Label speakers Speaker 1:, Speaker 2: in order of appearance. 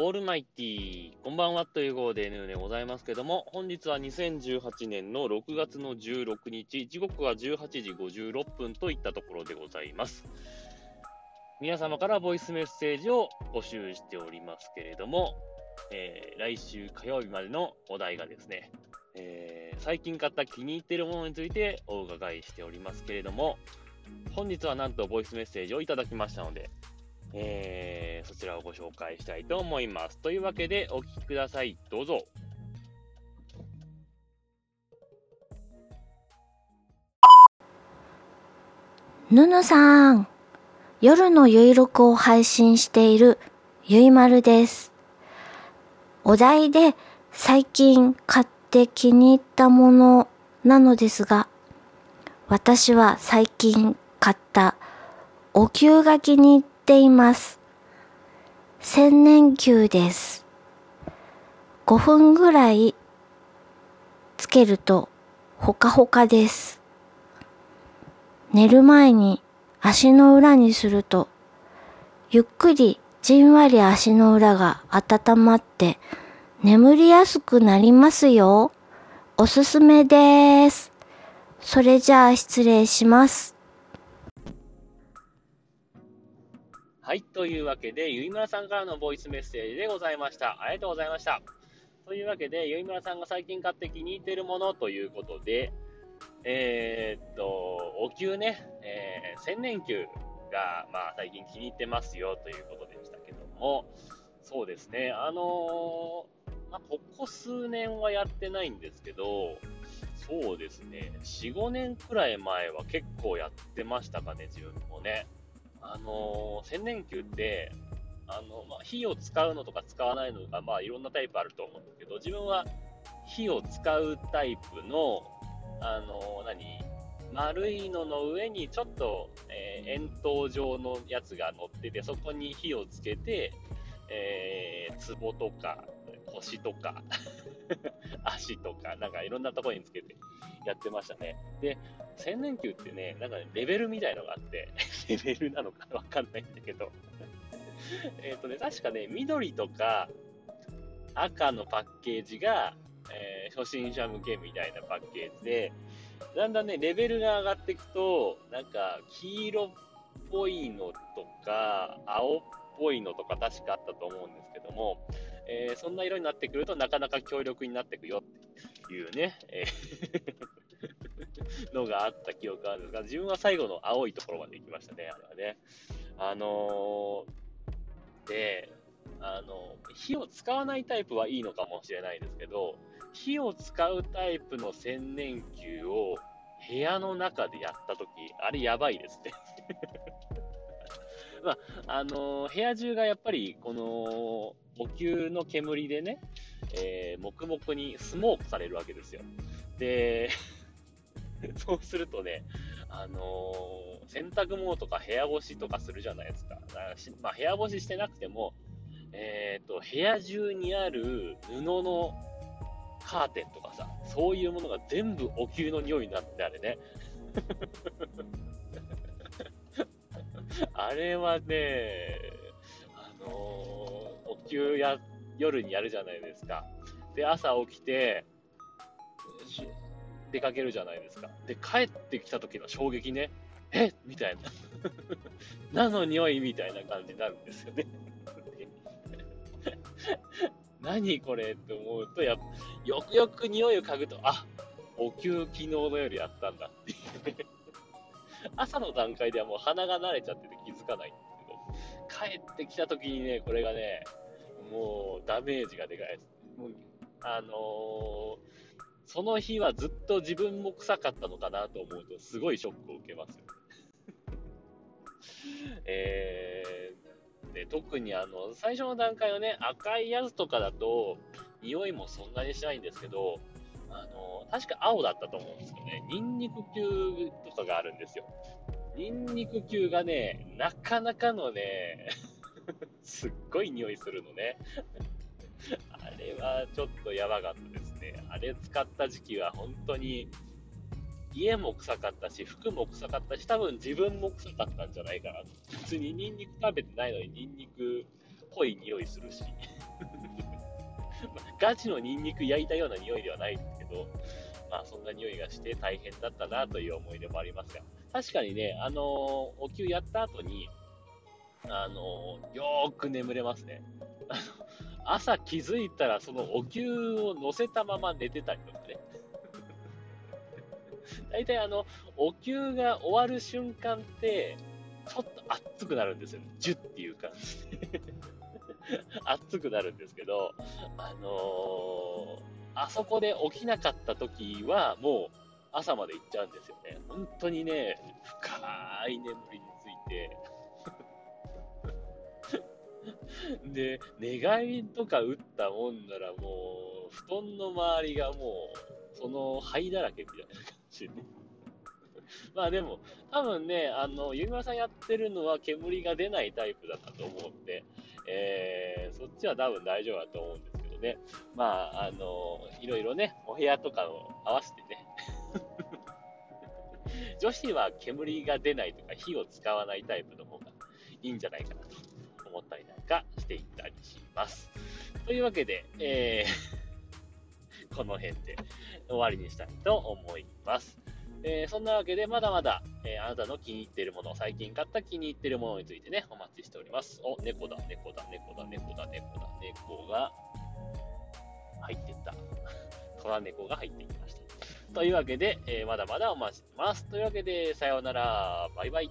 Speaker 1: オールマイティー、こんばんはという号で N でございますけども、本日は2018年の6月の16日、時刻は18時56分といったところでございます。皆様からボイスメッセージを募集しておりますけれども、えー来週火曜日までのお題がですね、えー最近買った気に入っているものについてお伺いしておりますけれども、本日はなんとボイスメッセージをいただきましたので、えーそちらをご紹介したいと思います。というわけでお聞きください。どうぞ。
Speaker 2: ぬぬさん、夜のゆいろくを配信しているゆいまるです。お題で最近買って気に入ったものなのですが、私は最近買ったお灸が気に入ってています。千年灸です。5分ぐらいつけるとほかほかです。寝る前に足の裏にすると、ゆっくりじんわり足の裏が温まって眠りやすくなりますよ。おすすめです。それじゃあ失礼します。
Speaker 1: はい。というわけで、ゆいむらさんからのボイスメッセージでございました。ありがとうございました。というわけで、ゆいむらさんが最近買って気に入ってるものということで、えーっと、お灸ね、えー千年灸が、まあ、最近気に入ってますよということでしたけども、そうですね、あのーまあ、ここ数年はやってないんですけど、そうですね、4、5年くらい前は結構やってましたかね、自分もね。あのー千年灸って、あの、まあ、火を使うのとか使わないのが、まあ、いろんなタイプあると思うんですけど、自分は火を使うタイプの、あのー何丸いのの上にちょっと、えー円筒状のやつが乗ってて、そこに火をつけて、えー、壺とか腰とか 足とか、なんかいろんなところにつけてやってましたね。で、千年球ってね、なんかねレベルみたいのがあって、レベルなのか わかんないんだけど、えっとね、確かね、緑とか赤のパッケージが、えー初心者向けみたいなパッケージで、だんだんね、レベルが上がっていくと、なんか、黄色っぽいのとか、青っぽいのとか確かあったと思うんですけども、えーそんな色になってくるとなかなか強力になってくよっていうね、えー のがあった記憶があるんですが、自分は最後の青いところまで行きましたね、あれはね。あのーで、あの、火を使わないタイプはいいのかもしれないですけど、火を使うタイプの千年球を部屋の中でやったとき、あれやばいですね。まあ、あのー部屋中がやっぱり、この、お灸の煙でね、えー黙々にスモークされるわけですよ。で、そうするとね、あのー洗濯物とか部屋干しとかするじゃないですか。かまあ、部屋干ししてなくても、えっ、と、部屋中にある布のカーテンとかさ、そういうものが全部お灸の匂いになってあれね。あれはね、あのーお灸や、夜にやるじゃないですか。で、朝起きて、出かけるじゃないですか。で、帰ってきた時の衝撃ね、え？みたいな。何の匂いみたいな感じになるんですよね。何これって思うとや、よくよく匂いを嗅ぐと、あお灸昨日の夜やったんだっていうね。朝の段階ではもう鼻が慣れちゃってて気づかないんですけど、帰ってきた時にね、これがね、もうダメージがでかいです。もうあのーその日はずっと自分も臭かったのかなと思うと、すごいショックを受けますよ。えーで特にあの最初の段階のね、赤いやつとかだと、匂いもそんなにしないんですけど、あの確か青だったと思うんですよね。ニンニク球とかがあるんですよ。ニンニク球がね、なかなかのね、すっごい匂いするのね。あれはちょっとやばかったですね。あれ使った時期は本当に家も臭かったし、服も臭かったし、多分自分も臭かったんじゃないかな。普通にニンニク食べてないのにニンニクっぽい匂いするし。ガチのニンニク焼いたような匂いではないですけど、まあそんな匂いがして大変だったなという思い出もありますが、確かにね、あのー、お灸やった後に、あのー、よーく眠れますね。朝気づいたらそのお灸を乗せたまま寝てたりとかね。大体あの、お灸が終わる瞬間って、ちょっと熱くなるんですよ。ジュっていう感じで。熱くなるんですけど、あのー、あそこで起きなかった時は、もう朝まで行っちゃうんですよね。本当にね、深い眠りについて、で、寝返りとか打ったもんならもう、布団の周りがもう、その灰だらけみたいな感じでね。まあでも、多分ね、あの、ゆみまさんやってるのは煙が出ないタイプだったと思うんで、えー、そっちは多分大丈夫だと思うんですけどね。まあ、あの、いろいろね、お部屋とかを合わせてね、女子は煙が出ないとか火を使わないタイプの方がいいんじゃないかなと思ったりなんかしていったりします。というわけで、えー、この辺で終わりにしたいと思います。えー、そんなわけで、まだまだ、えー、あなたの気に入っているもの、最近買った気に入っているものについてね、お待ちしております。お、猫だ、猫だ、猫だ、猫だ、猫だ、猫が入ってった。虎猫が入ってきました。というわけで、えー、まだまだお待ちしてます。というわけで、さようなら、バイバイ。